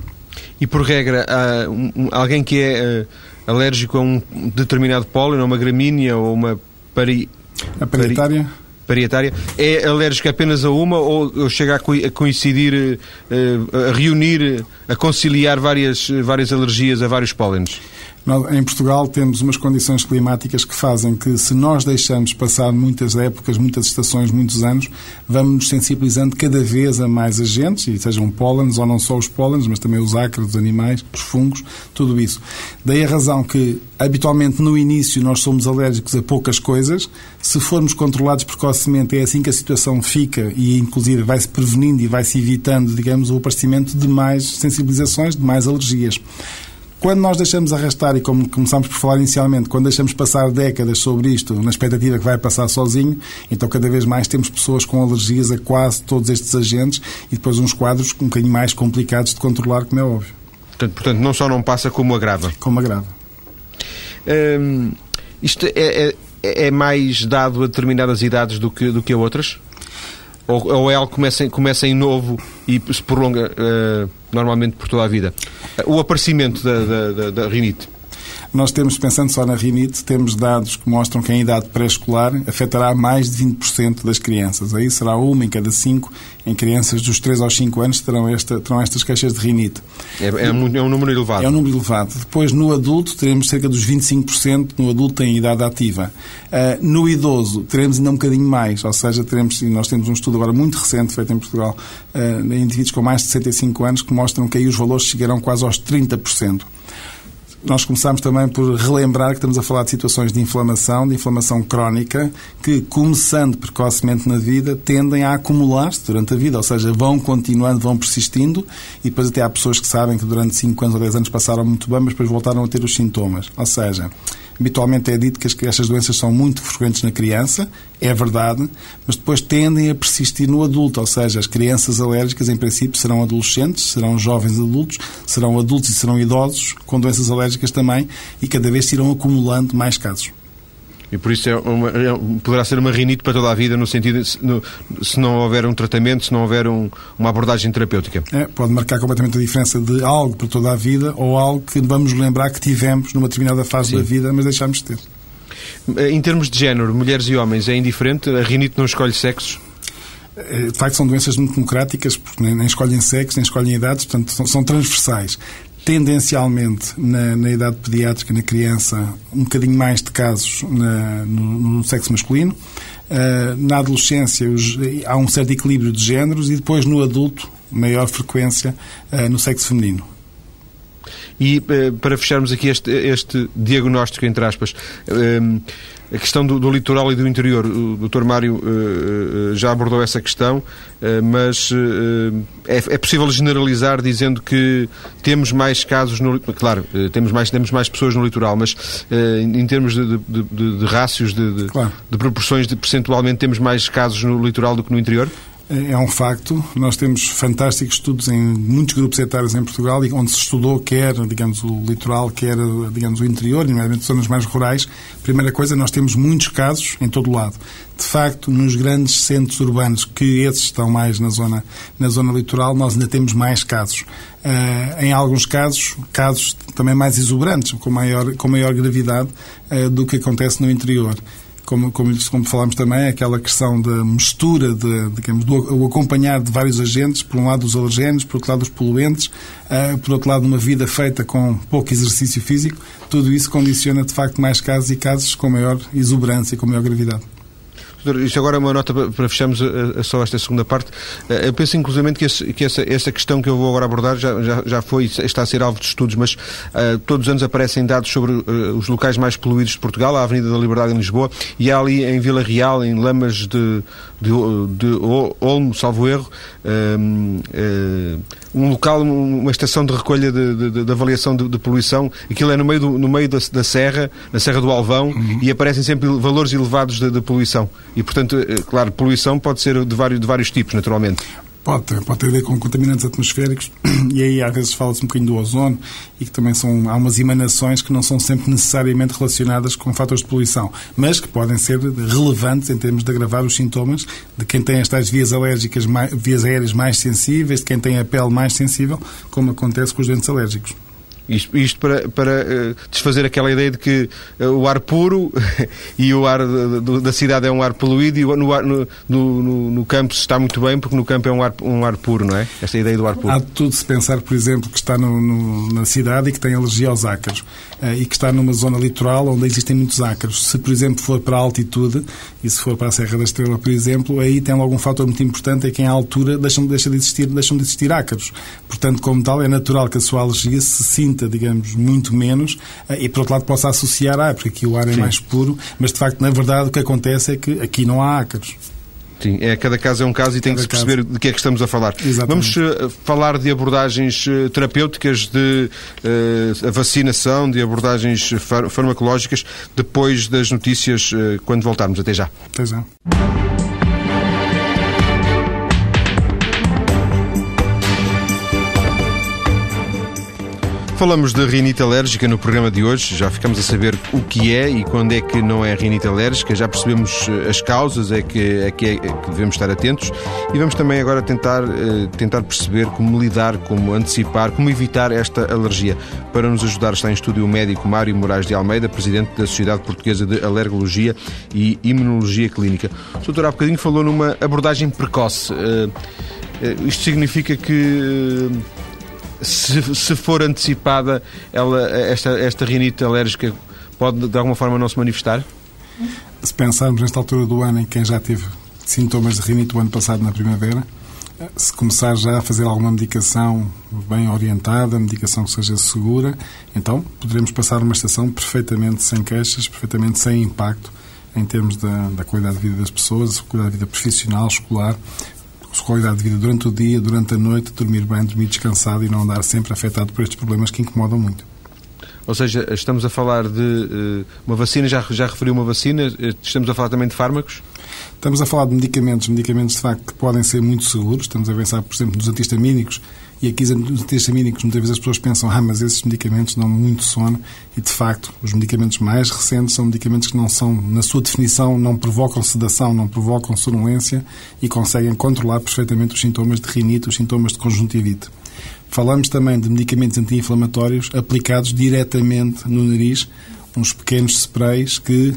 E por regra, um, alguém que é uh, alérgico a um determinado pólen, ou uma gramínea, ou uma pari... A parietária? parietária, é alérgico apenas a uma ou chega a coincidir, uh, a reunir, a conciliar várias, várias alergias a vários pólenes? Em Portugal temos umas condições climáticas que fazem que, se nós deixamos passar muitas épocas, muitas estações, muitos anos, vamos nos sensibilizando cada vez a mais agentes, e sejam pólenes ou não só os pólenes, mas também os ácaros, os animais, os fungos, tudo isso. Daí a razão que, habitualmente, no início nós somos alérgicos a poucas coisas. Se formos controlados precocemente, é assim que a situação fica e, inclusive, vai-se prevenindo e vai-se evitando, digamos, o aparecimento de mais sensibilizações, de mais alergias. Quando nós deixamos arrastar, e como começámos por falar inicialmente, quando deixamos passar décadas sobre isto, na expectativa que vai passar sozinho, então cada vez mais temos pessoas com alergias a quase todos estes agentes e depois uns quadros um bocadinho mais complicados de controlar, como é óbvio. Portanto, portanto não só não passa, como agrava. Como agrava. Hum, isto é, é, é, mais dado a determinadas idades do que, do que a outras? Ou, ou é algo que começa, começa em novo e se prolonga uh, normalmente por toda a vida? O aparecimento da, da, da, da rinite? Nós temos, pensando só na rinite, temos dados que mostram que em idade pré-escolar afetará mais de 20% das crianças. Aí será uma em cada cinco em crianças dos 3 aos 5 anos terão, esta, terão estas queixas de rinite. É, é, um, é um número elevado. É um número elevado. Depois, no adulto, teremos cerca dos 25% no adulto em idade ativa. Uh, no idoso, teremos ainda um bocadinho mais, ou seja, teremos, nós temos um estudo agora muito recente feito em Portugal, uh, em indivíduos com mais de 65 anos, que mostram que aí os valores chegarão quase aos 30% nós começamos também por relembrar que estamos a falar de situações de inflamação, de inflamação crónica, que, começando precocemente na vida, tendem a acumular-se durante a vida, ou seja, vão continuando, vão persistindo, e depois até há pessoas que sabem que durante 5 anos ou 10 anos passaram muito bem, mas depois voltaram a ter os sintomas. Ou seja, Habitualmente é dito que estas doenças são muito frequentes na criança, é verdade, mas depois tendem a persistir no adulto, ou seja, as crianças alérgicas, em princípio, serão adolescentes, serão jovens adultos, serão adultos e serão idosos com doenças alérgicas também, e cada vez se irão acumulando mais casos. E por isso é uma, é, poderá ser uma rinite para toda a vida, no sentido se, no, se não houver um tratamento, se não houver um, uma abordagem terapêutica. É, pode marcar completamente a diferença de algo para toda a vida ou algo que vamos lembrar que tivemos numa determinada fase Sim. da vida, mas deixámos de ter. Em termos de género, mulheres e homens, é indiferente? A rinite não escolhe sexos? É, de facto, são doenças muito democráticas, porque nem, nem escolhem sexo, nem escolhem idades, portanto, são, são transversais tendencialmente na, na, idade pediátrica, na criança, um bocadinho mais de casos na, no, no, sexo masculino. Uh, na adolescência os, há um certo equilíbrio de géneros e depois no adulto maior frequência uh, no sexo feminino. E uh, para fecharmos aqui este, este diagnóstico, entre aspas, a questão do, do, litoral e do interior. O Dr. Mário uh, já abordou essa questão, mas é, é, possível generalizar dizendo que temos mais casos no claro, temos mais temos mais pessoas no litoral, mas em termos de, de, de, de rácios, de, de, claro. de proporções, de percentualmente temos mais casos no litoral do que no interior? É um facto. Nós temos fantásticos estudos em muitos grupos etários em Portugal, onde se estudou quer, digamos, o litoral, quer, digamos, o interior, nomeadamente zonas mais rurais. Primeira coisa, nós temos muitos casos em todo o lado. De facto, nos grandes centros urbanos, que esses estão mais na zona, na zona litoral, nós ainda temos mais casos. Uh, em alguns casos, casos também mais exuberantes, com maior, com maior gravidade uh, do que acontece no interior como, como, como falámos também, aquela questão da mistura, de, digamos, do o acompanhar de vários agentes, por um lado os alergénios, por outro lado os poluentes, uh, por outro lado uma vida feita com pouco exercício físico, tudo isso condiciona de facto mais casos e casos com maior exuberância, com maior gravidade. Isto agora é uma nota para fecharmos a, a só esta segunda parte. Eh, eu penso, inclusivamente, que, esse, que essa, essa, questão que eu vou agora abordar já, já, já foi, está a ser alvo de estudos, mas uh, todos os anos aparecem dados sobre uh, os locais mais poluídos de Portugal, a Avenida da Liberdade em Lisboa, e há ali em Vila Real, em Lamas de, de, de Olmo, salvo erro, uh, um local, uma estação de recolha de, de, de avaliação de, de, poluição. Aquilo é no meio, do, no meio da, da serra, na Serra do Alvão, uhum. e aparecem sempre valores elevados de, poluição. E, portanto, eh, claro, poluição pode ser de vários, de vários tipos, naturalmente. Pode ter, pode ter a ver com contaminantes atmosféricos e aí às vezes fala-se um bocadinho do ozono e que também são, há umas emanações que não são sempre necessariamente relacionadas com fatores de poluição, mas que podem ser relevantes em termos de agravar os sintomas de quem tem estas vias alérgicas, vias aéreas mais sensíveis, de quem tem a pele mais sensível, como acontece com os doentes alérgicos. Isto, isto para, para uh, desfazer aquela ideia de que uh, o ar puro e o ar da cidade é um ar poluído e no, ar, no, no, no, campo se está muito bem porque no campo é um ar, um ar puro, não é? Esta ideia do ar puro. Há de tudo se pensar, por exemplo, que está na cidade e que tem alergia aos ácaros uh, e que está numa zona litoral onde existem muitos ácaros. Se, por exemplo, for para a altitude e se for para a Serra da Estrela, por exemplo, aí tem logo um fator muito importante, é que em altura deixam, deixa de existir, deixam de existir ácaros. Portanto, como tal, é natural que a sua alergia se sinta digamos, muito menos, eh, e por outro lado possa associar a, porque aqui o ar é Sim. mais puro, mas de facto, na verdade, o que acontece é que aqui não há ácaros. Sim, é, cada caso é um caso e tem cada que se perceber caso. de que é que estamos a falar. Exatamente. Vamos uh, falar de abordagens uh, terapêuticas, de uh, vacinação, de abordagens far farmacológicas, depois das notícias, quando voltarmos. Até já. Até já. Falamos de rinite alérgica no programa de hoje, já ficamos a saber o que é e quando é que não é rinite alérgica, já percebemos eh, as causas é que, é que, é, que devemos estar atentos e vamos também agora tentar, uh, tentar perceber como lidar, como antecipar, como evitar esta alergia. Para nos ajudar está em estúdio o médico Mário Moraes de Almeida, presidente da Sociedade Portuguesa de Alergologia e Imunologia Clínica. O doutor há bocadinho falou numa abordagem precoce. Uh, isto significa que se, se for antecipada, ela, esta, esta rinite alérgica pode de alguma forma não se manifestar? Se pensarmos nesta altura do ano em quem já teve sintomas de rinite o ano passado na primavera, se começar já a fazer alguma medicação bem orientada, medicação que seja segura, então poderemos passar uma estação perfeitamente sem queixas, perfeitamente sem impacto em termos da, da qualidade de vida das pessoas, qualidade de vida profissional, escolar, qualidade de vida durante o dia, durante a noite, dormir bem, dormir descansado e não andar sempre afetado por estes problemas que incomodam muito. Ou seja, estamos a falar de uh, uma vacina, já, já referiu uma vacina, eh, estamos a falar também de fármacos? Estamos a falar de medicamentos, medicamentos de facto que podem ser muito seguros. Estamos a pensar, por exemplo, nos antihistamínicos. E aqui, os antihistamínicos, muitas vezes as pessoas pensam, ah, mas esses medicamentos dão muito sono. E, de facto, os medicamentos mais recentes são medicamentos que não são, na sua definição, não provocam sedação, não provocam sonolência e conseguem controlar perfeitamente os sintomas de rinite, os sintomas de conjuntivite. Falamos também de medicamentos anti-inflamatórios aplicados diretamente no nariz, uns pequenos sprays que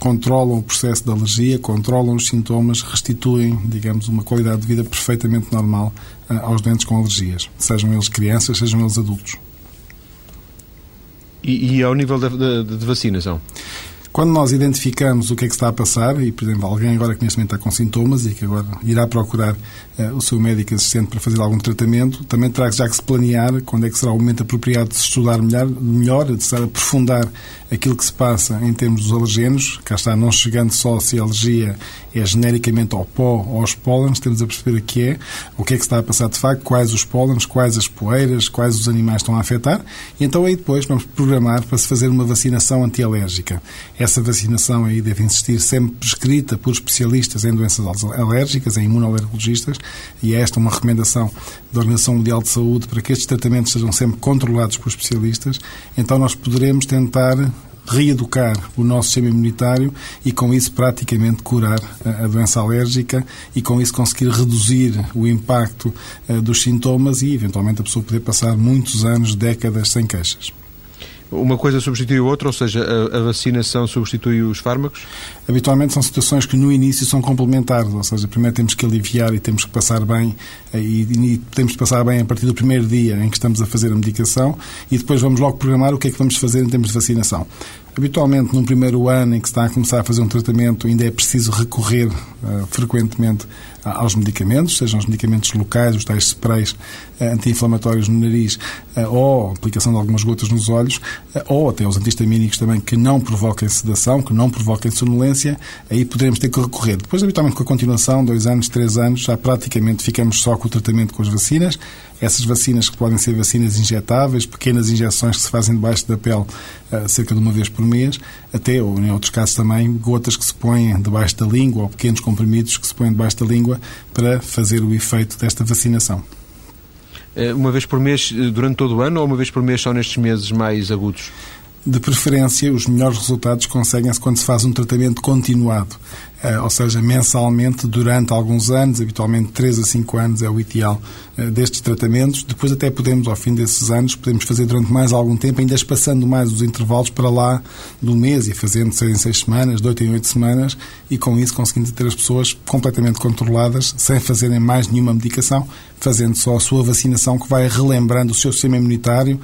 controlam o processo de alergia, controlam os sintomas, restituem, digamos, uma qualidade de vida perfeitamente normal uh, aos doentes com alergias, sejam eles crianças, sejam eles adultos. E, e ao nível de, de, de vacinação? Quando nós identificamos o que é que está a passar, e, por exemplo, alguém agora que neste momento está com sintomas e que agora irá procurar uh, o seu médico assistente para fazer algum tratamento, também terá já que se planear quando é que será o momento apropriado de se estudar melhor, melhor de se aprofundar aquilo que se passa em termos dos alergenos, cá está, não chegando só se a alergia é genericamente ao pó ou aos pólenes, temos a perceber o que é, o que é que está a passar de facto, quais os pólenes, quais as poeiras, quais os animais estão a afetar, e então aí depois vamos programar para se fazer uma vacinação antialérgica. Essa vacinação aí deve existir sempre prescrita por especialistas em doenças alérgicas, em imunoalergologistas, e é esta uma recomendação da Organização Mundial de Saúde para que estes tratamentos sejam sempre controlados por especialistas, então nós poderemos tentar reeducar o nosso sistema imunitário e, com isso, praticamente curar a doença alérgica e, com isso, conseguir reduzir o impacto eh, dos sintomas e, eventualmente, a pessoa poder passar muitos anos, décadas sem queixas. Uma coisa substitui a outra, ou seja, a, a, vacinação substitui os fármacos? Habitualmente são situações que no início são complementares, ou seja, primeiro temos que aliviar e temos que passar bem, eh, e, e temos que passar bem a partir do primeiro dia em que estamos a fazer a medicação e depois vamos logo programar o que é que vamos fazer em termos de vacinação. Habitualmente, num primeiro ano em que se está a começar a fazer um tratamento, ainda é preciso recorrer uh, frequentemente aos medicamentos, sejam os medicamentos locais, os tais sprays uh, anti-inflamatórios no nariz, uh, ou aplicação de algumas gotas nos olhos, ou até os antihistamínicos também que não provoquem sedação, que não provoquem sonolência, aí poderemos ter que recorrer. Depois, habitualmente, com a continuação, dois anos, três anos, já praticamente ficamos só com o tratamento com as vacinas. Essas vacinas que podem ser vacinas injetáveis, pequenas injeções que se fazem debaixo da pele cerca de uma vez por mês, até, ou em outros casos também, gotas que se põem debaixo da língua ou pequenos comprimidos que se põem debaixo da língua para fazer o efeito desta vacinação. É, uma vez por mês eh, durante todo o ano ou uma vez por mês só nestes meses mais agudos? De preferência, os melhores resultados conseguem-se quando se faz um tratamento continuado. Eh, ou seja, mensalmente durante alguns anos, habitualmente 3 a 5 anos é o ideal eh, destes tratamentos. Depois até podemos, ao fim desses anos, podemos fazer durante mais algum tempo, ainda espaçando mais os intervalos para lá do mês e fazendo 6 em 6 semanas, de 8 em 8 semanas e com isso conseguindo ter as pessoas completamente controladas, sem fazerem mais nenhuma medicação, fazendo só a sua vacinação que vai relembrando o seu sistema imunitário.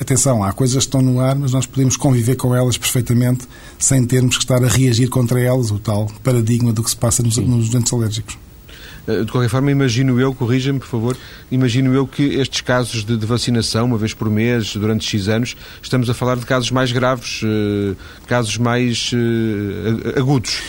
Atenção, há coisas que estão no ar, mas nós podemos conviver com elas perfeitamente sem termos que estar a reagir contra elas, o tal para paradigma do que se passa nos, nos doentes alérgicos. Eh, de qualquer forma, imagino eu, corrija-me, por favor, imagino eu que estes casos de, de, vacinação, uma vez por mês, durante X anos, estamos a falar de casos mais graves, eh, casos mais eh, agudos.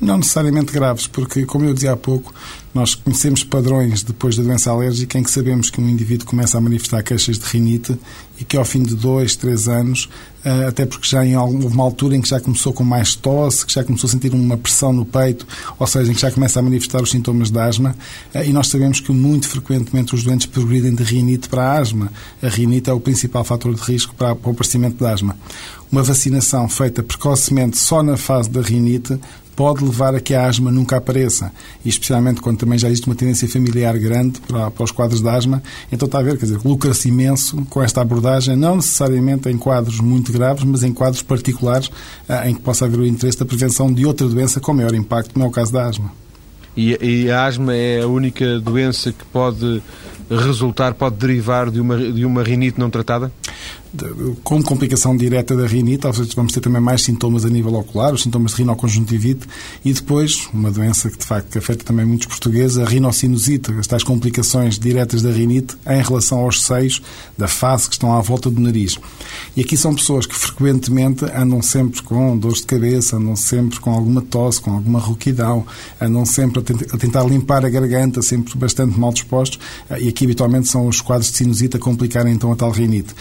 Não necessariamente graves, porque, como eu dizia há pouco, nós conhecemos padrões depois da doença alérgica em que sabemos que um indivíduo começa a manifestar queixas de rinite e que ao fim de dois, três anos, eh, até porque já em alguma, altura em que já começou com mais tosse, que já começou a sentir uma pressão no peito, ou seja, em que já começa a manifestar os sintomas de asma, eh, e nós sabemos que muito frequentemente os doentes progridem de rinite para asma. A rinite é o principal fator de risco para o aparecimento de asma. Uma vacinação feita precocemente só na fase da rinite pode levar a que a asma nunca apareça. E especialmente quando também já existe uma tendência familiar grande para, para os quadros de asma. Então está a ver, quer dizer, lucra-se imenso com esta abordagem, não necessariamente em quadros muito graves, mas em quadros particulares ah, em que possa haver o interesse da prevenção de outra doença com maior impacto, não é o caso da asma. E, e a asma é a única doença que pode resultar, pode derivar de uma, de uma rinite não tratada? Como complicação direta da rinite, ou seja, vamos ter também mais sintomas a nível ocular, os sintomas de rinoconjuntivite, e depois, uma doença que de facto afeta também muitos portugueses, a rinocinusite, as tais complicações diretas da rinite em relação aos seios da face que estão à volta do nariz. E aqui são pessoas que frequentemente andam sempre com dores de cabeça, andam sempre com alguma tosse, com alguma rouquidão, andam sempre a tentar limpar a garganta, sempre bastante mal dispostos, e aqui habitualmente são os quadros de sinusite a complicarem então a tal rinite.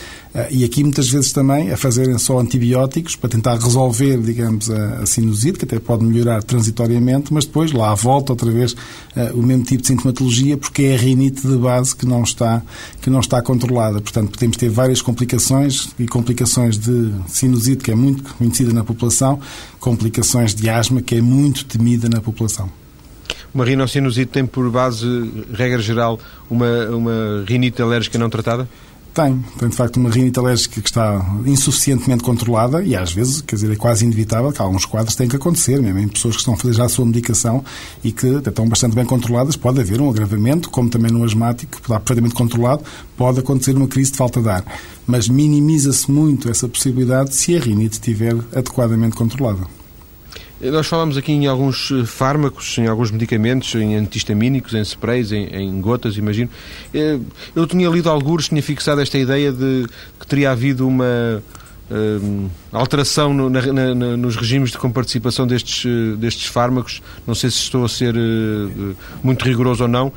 E aqui muitas vezes também a fazerem só antibióticos para tentar resolver, digamos, a, a sinusite, que até pode melhorar transitoriamente, mas depois lá volta outra vez uh, o mesmo tipo de sintomatologia, porque é a rinite de base que não está, que não está controlada. Portanto, podemos ter várias complicações e complicações de sinusite, que é muito conhecida na população, complicações de asma, que é muito temida na população. Uma rinocinusite tem por base, regra geral, uma, uma rinite alérgica não tratada? Tem, tem de facto uma rinite alérgica que está insuficientemente controlada e às vezes, quer dizer, é quase inevitável que alguns quadros têm que acontecer, mesmo em pessoas que estão a fazer já a sua medicação e que estão bastante bem controladas, pode haver um agravamento, como também no asmático, que está perfeitamente controlado, pode acontecer uma crise de falta de ar. Mas minimiza-se muito essa possibilidade se a rinite estiver adequadamente controlada. Nós falamos aqui em alguns eh, fármacos, em alguns medicamentos, em antihistamínicos, em sprays, em, em, gotas, imagino. Eh, eu tinha lido alguns, tinha fixado esta ideia de que teria havido uma uh, alteração no, na, na, nos regimes de comparticipação destes, uh, destes fármacos. Não sei se estou a ser uh, muito rigoroso ou não.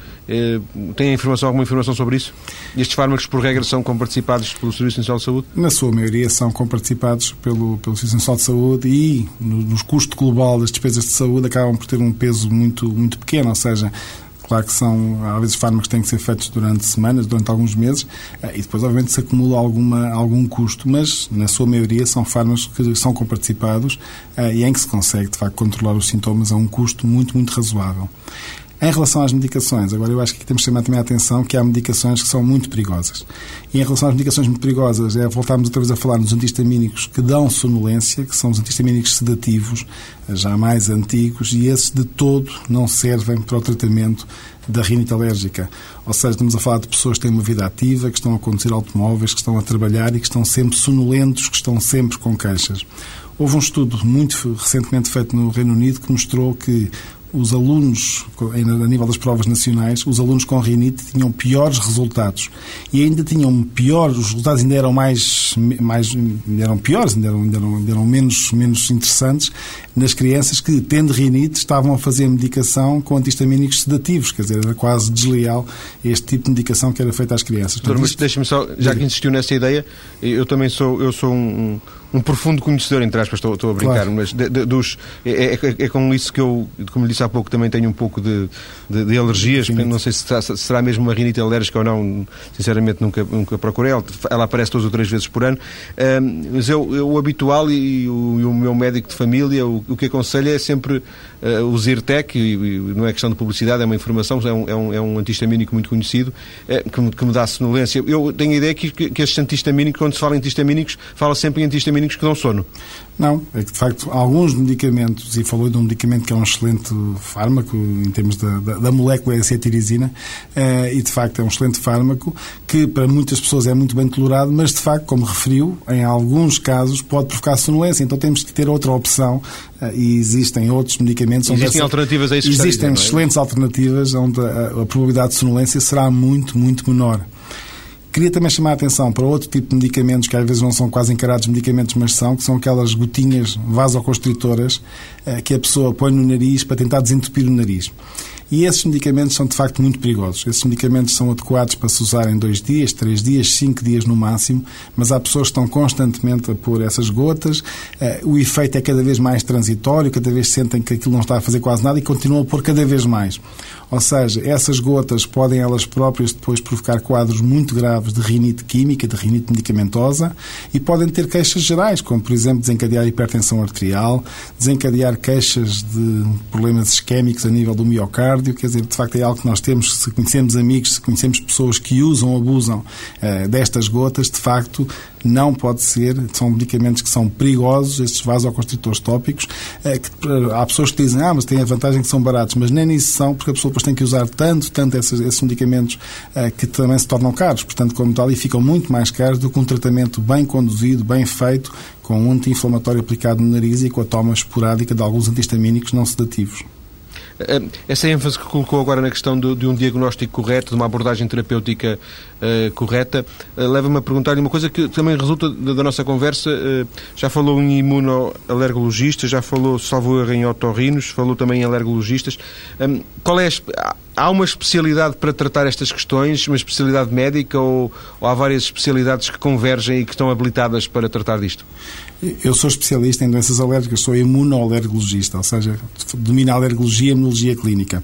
tem informação, alguma informação sobre isso? Estes fármacos, por regra, são comparticipados pelo Serviço Nacional de Saúde? Na sua maioria são comparticipados pelo, pelo Serviço Nacional de Saúde e, no, nos custos global das despesas de saúde, acabam por ter um peso muito, muito pequeno, ou seja, Claro que são, às vezes, fármacos que têm que ser feitos durante semanas, durante alguns meses, eh, e depois, obviamente, se acumula alguma, algum custo, mas, na sua maioria, são fármacos que são comparticipados eh, e em que se consegue, de facto, controlar os sintomas a um custo muito, muito razoável. Em relação às medicações, agora eu acho que temos que chamar também a atenção que há medicações que são muito perigosas. E em relação às medicações muito perigosas, é voltarmos outra vez a falar nos antihistamínicos que dão sonolência, que são os antihistamínicos sedativos, já mais antigos, e esses de todo não servem para o tratamento da rinite alérgica. Ou seja, estamos a falar de pessoas que têm uma vida ativa, que estão a conduzir automóveis, que estão a trabalhar e que estão sempre sonolentos, que estão sempre com queixas. Houve um estudo muito recentemente feito no Reino Unido que mostrou que os alunos, a nível das provas nacionais, os alunos com rinite tinham piores resultados. E ainda tinham piores, os resultados ainda eram mais, mais ainda eram piores, ainda eram, ainda eram, ainda eram menos, menos interessantes nas crianças que, tendo rinite, estavam a fazer medicação com antihistamínicos sedativos. Quer dizer, era quase desleal este tipo de medicação que era feita às crianças. Doutor, mas deixe-me só, já que insistiu nessa ideia, eu também sou, eu sou um, um profundo conhecedor, entre aspas, estou, estou a brincar, claro. mas de, de, dos, é, é, é, com isso que eu, como disse há pouco, também tenho um pouco de, de, de alergias, não sei se será, será, mesmo uma rinite alérgica ou não, sinceramente nunca, nunca procurei, ela, ela aparece duas ou três vezes por ano, um, mas eu, eu, o habitual e o, e o, meu médico de família, o, o que aconselha é sempre uh, o Zyrtec, e, e, não é questão de publicidade, é uma informação, é um, é um, é um antihistamínico muito conhecido, é, que, me, que, me, dá sonolência. Eu tenho a ideia que, que, que estes antihistamínicos, quando se fala em antihistamínicos, fala sempre em antihistamínicos que dão sono. Não, é que de facto alguns medicamentos, e falou de um medicamento que é um excelente fármaco em termos da, da, da molécula é a cetirizina, eh, e de facto é um excelente fármaco que para muitas pessoas é muito bem tolerado, mas de facto, como referiu, em alguns casos pode provocar sonolência, então temos que ter outra opção eh, e existem outros medicamentos. Existem essa, alternativas a isso Existem é? excelentes alternativas onde a, a probabilidade de sonolência será muito, muito menor. Queria também chamar a atenção para outro tipo de medicamentos que às vezes não são quase encarados medicamentos, mas são, que são aquelas gotinhas vasoconstritoras eh, que a pessoa põe no nariz para tentar desentupir o nariz. E esses medicamentos são de facto muito perigosos. Esses medicamentos são adequados para se usar em dois dias, três dias, cinco dias no máximo, mas há pessoas que estão constantemente a pôr essas gotas. Eh, o efeito é cada vez mais transitório, cada vez sentem que aquilo não está a fazer quase nada e continuam a pôr cada vez mais. Ou seja, essas gotas podem elas próprias depois provocar quadros muito graves de rinite química, de rinite medicamentosa e podem ter queixas gerais, como por exemplo desencadear hipertensão arterial, desencadear queixas de problemas isquémicos a nível do miocárdio, quer dizer, de facto é algo que nós temos, se conhecemos amigos, se conhecemos pessoas que usam ou abusam eh, destas gotas, de facto não pode ser, são medicamentos que são perigosos, estes vasoconstritores tópicos, eh, que, há pessoas que dizem, ah, mas têm a vantagem que são baratos, mas nem nisso são, porque a pessoa depois tem que usar tanto, tanto esses, esses medicamentos eh, que também se tornam caros, portanto, como tal, e ficam muito mais caros do que um tratamento bem conduzido, bem feito, com um anti-inflamatório aplicado no nariz e com a toma esporádica de alguns antihistamínicos não sedativos. Eh, essa ênfase que colocou agora na questão de, um diagnóstico correto, de uma abordagem terapêutica uh, correta, uh, leva-me a perguntar-lhe uma coisa que também resulta da, da nossa conversa. Uh, já falou em imunoalergologistas, já falou, salvo erro, em otorrinos, falou também em alergologistas. Um, qual é a, há uma especialidade para tratar estas questões, uma especialidade médica ou, ou há várias especialidades que convergem e que estão habilitadas para tratar disto? Eu sou especialista em doenças alérgicas, sou imunoalergologista, ou seja, domino a alergologia e imunologia clínica.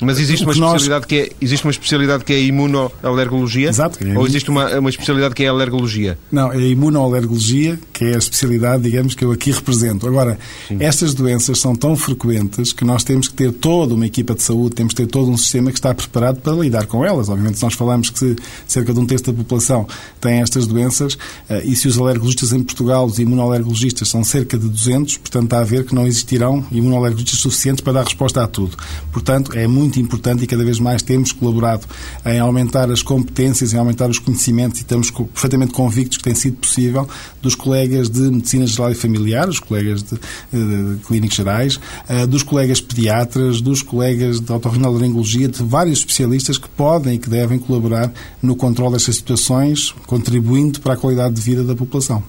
Mas existe uma, especialidade nós... que é, existe uma especialidade que é a imunoalergologia? Exato. É Ou existe uma, uma especialidade que é a alergologia? Não, é a imunoalergologia, que é a especialidade, digamos, que eu aqui represento. Agora, Sim. estas doenças são tão frequentes que nós temos que ter toda uma equipa de saúde, temos que ter todo um sistema que está preparado para lidar com elas. Obviamente, se nós falamos que cerca de um terço da população tem estas doenças, eh, e se os alergologistas em Portugal, os imunoalergologistas, são cerca de 200, portanto, está a ver que não existirão imunoalergologistas suficientes para dar resposta a tudo. Portanto, é muito muito importante e cada vez mais temos colaborado em aumentar as competências, em aumentar os conhecimentos e estamos perfeitamente convictos que tem sido possível dos colegas de Medicina Geral e Familiar, os colegas de, de, de Clínicos Gerais, uh, dos colegas pediatras, dos colegas de otorrinolaringologia, de vários especialistas que podem e que devem colaborar no controle destas situações, contribuindo para a qualidade de vida da população.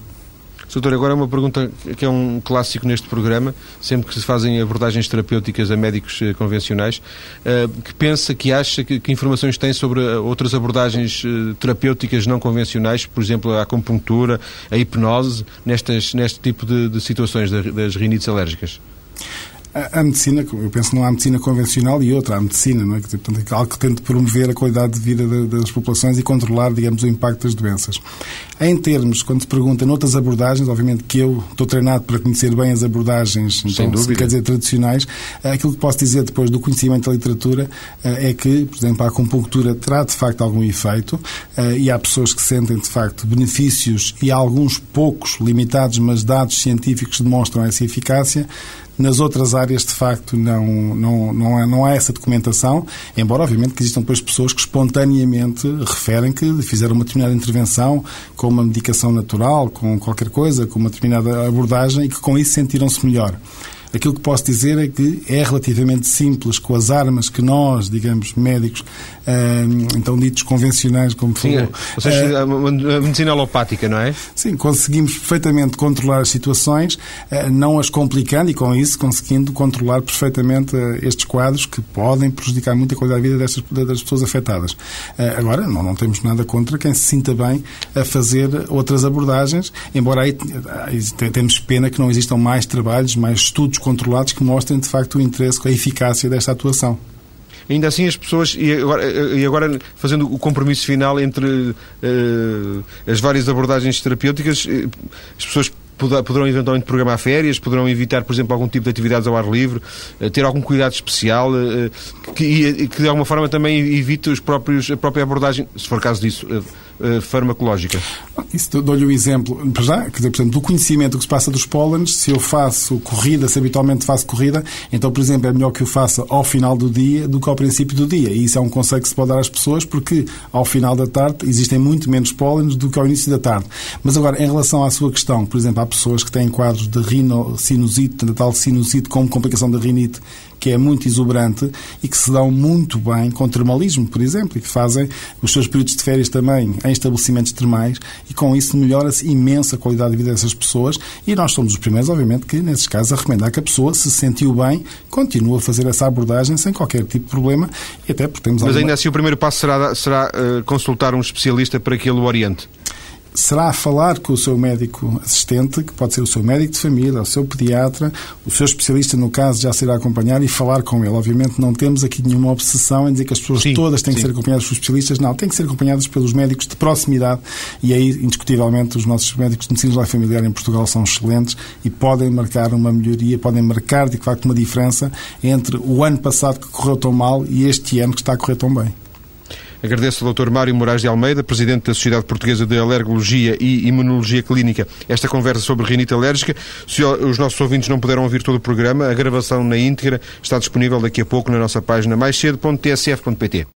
Doutor, agora uma pergunta que é um clássico neste programa, sempre que se fazem abordagens terapêuticas a médicos eh, convencionais, eh, que pensa, que acha, que, informações tem sobre eh, outras abordagens terapêuticas não convencionais, por exemplo, a acupuntura, a hipnose, nestas, neste tipo de, de situações das rinites alérgicas? A, a, medicina, eu penso não há medicina convencional e outra, há medicina, não é? Portanto, é algo que tente promover a qualidade de vida das populações e controlar, digamos, o impacto das doenças. Em termos, quando se pergunta noutras abordagens, obviamente que eu estou treinado para conhecer bem as abordagens, então, quer dizer, tradicionais, aquilo que posso dizer depois do conhecimento da literatura eh, é que, por exemplo, a acupuntura terá de facto algum efeito eh, e há pessoas que sentem de facto benefícios e alguns poucos, limitados, mas dados científicos demonstram essa eficácia. Nas outras áreas, de facto, não, não, não, há, não há essa documentação, embora, obviamente, que existam depois pessoas que espontaneamente referem que fizeram uma determinada intervenção com uma medicação natural, com qualquer coisa, com uma determinada abordagem e que com isso sentiram-se melhor. Aquilo que posso dizer é que é relativamente simples com as armas que nós, digamos, médicos, então ditos convencionais, como sim, falou. Ou seja, a medicina alopática, não é? Sim, conseguimos perfeitamente controlar as situações, ah, não as complicando e com isso conseguindo controlar perfeitamente ah, estes quadros que podem prejudicar muito a qualidade de vida destas, das pessoas afetadas. Agora, não, não temos nada contra quem se sinta bem a fazer outras abordagens, embora aí temos pena que não existam mais trabalhos, mais estudos controlados que mostrem de facto o interesse, a eficácia desta atuação. Ainda assim, as pessoas, e agora, e agora fazendo o compromisso final entre uh, as várias abordagens terapêuticas, eh, as pessoas poderão eventualmente programar férias, poderão evitar, por exemplo, algum tipo de atividades ao ar livre, eh, ter algum cuidado especial, que, que de alguma forma também evite os próprios, a própria abordagem, se for caso disso, uh, farmacológica? Isso dou-lhe um exemplo. Já, quer dizer, do conhecimento do que se passa dos pólenes, se eu faço corrida, se habitualmente faço corrida, então, por exemplo, é melhor que eu faça ao final do dia do que ao princípio do dia. E isso é um conselho que se pode dar às pessoas, porque ao final da tarde existem muito menos pólenes do que ao início da tarde. Mas agora, em relação à sua questão, por exemplo, há pessoas que têm quadros de rinocinusite, de tal sinusite como complicação da rinite, que é muito exuberante e que se dão muito bem com termalismo, por exemplo, e que fazem os seus períodos de férias também em estabelecimentos termais e com isso melhora-se imensa a qualidade de vida dessas pessoas e nós somos os primeiros, obviamente, que nesses casos a recomendar que a pessoa se sentiu bem, continue a fazer essa abordagem sem qualquer tipo de problema e até porque temos Mas alguma... ainda assim o primeiro passo será, será uh, consultar um especialista para que ele o oriente será falar com o seu médico assistente, que pode ser o seu médico de família, o seu pediatra, o seu especialista, no caso, já se irá acompanhar e falar com ele. Obviamente não temos aqui nenhuma obsessão em dizer que as pessoas sim, todas têm sim. que ser acompanhadas por especialistas. Não, têm que ser acompanhadas pelos médicos de proximidade e aí, indiscutivelmente, os nossos médicos de medicina familiar em Portugal são excelentes e podem marcar uma melhoria, podem marcar, de facto, uma diferença entre o ano passado que correu tão mal e este ano que está a correr tão bem. Agradeço ao Dr. Mário Moraes de Almeida, Presidente da Sociedade Portuguesa de Alergologia e Imunologia Clínica, esta conversa sobre rinite alérgica. Se os nossos ouvintes não puderam ouvir todo o programa, a gravação na íntegra está disponível daqui a pouco na nossa página maiscedo.tsf.pt.